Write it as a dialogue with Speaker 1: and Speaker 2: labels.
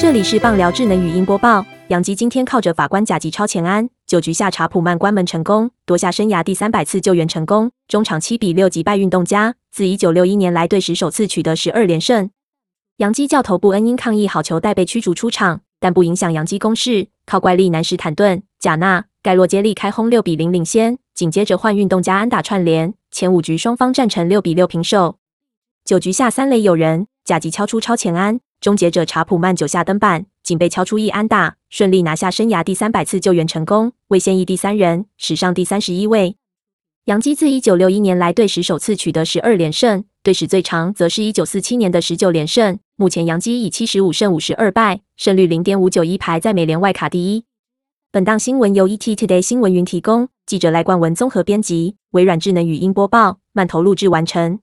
Speaker 1: 这里是棒聊智能语音播报。杨基今天靠着法官甲级超前安，九局下查普曼关门成功，夺下生涯第三百次救援成功，中场七比六击败运动家，自一九六一年来队史首次取得十二连胜。杨基教头布恩因抗议好球带被驱逐出场，但不影响杨基攻势，靠怪力男史坦顿、贾纳、盖洛接力开轰六比零领先，紧接着换运动家安打串联，前五局双方战成六比六平手。九局下三垒有人，甲级敲出超前安，终结者查普曼九下登板，仅被敲出一安打，顺利拿下生涯第三百次救援成功，为现役第三人，史上第三十一位。杨基自一九六一年来队史首次取得十二连胜，队史最长则是一九四七年的十九连胜。目前杨基以七十五胜五十二败，胜率零点五九一排在美联外卡第一。本档新闻由 ET Today 新闻云提供，记者赖冠文综合编辑，微软智能语音播报，慢投录制完成。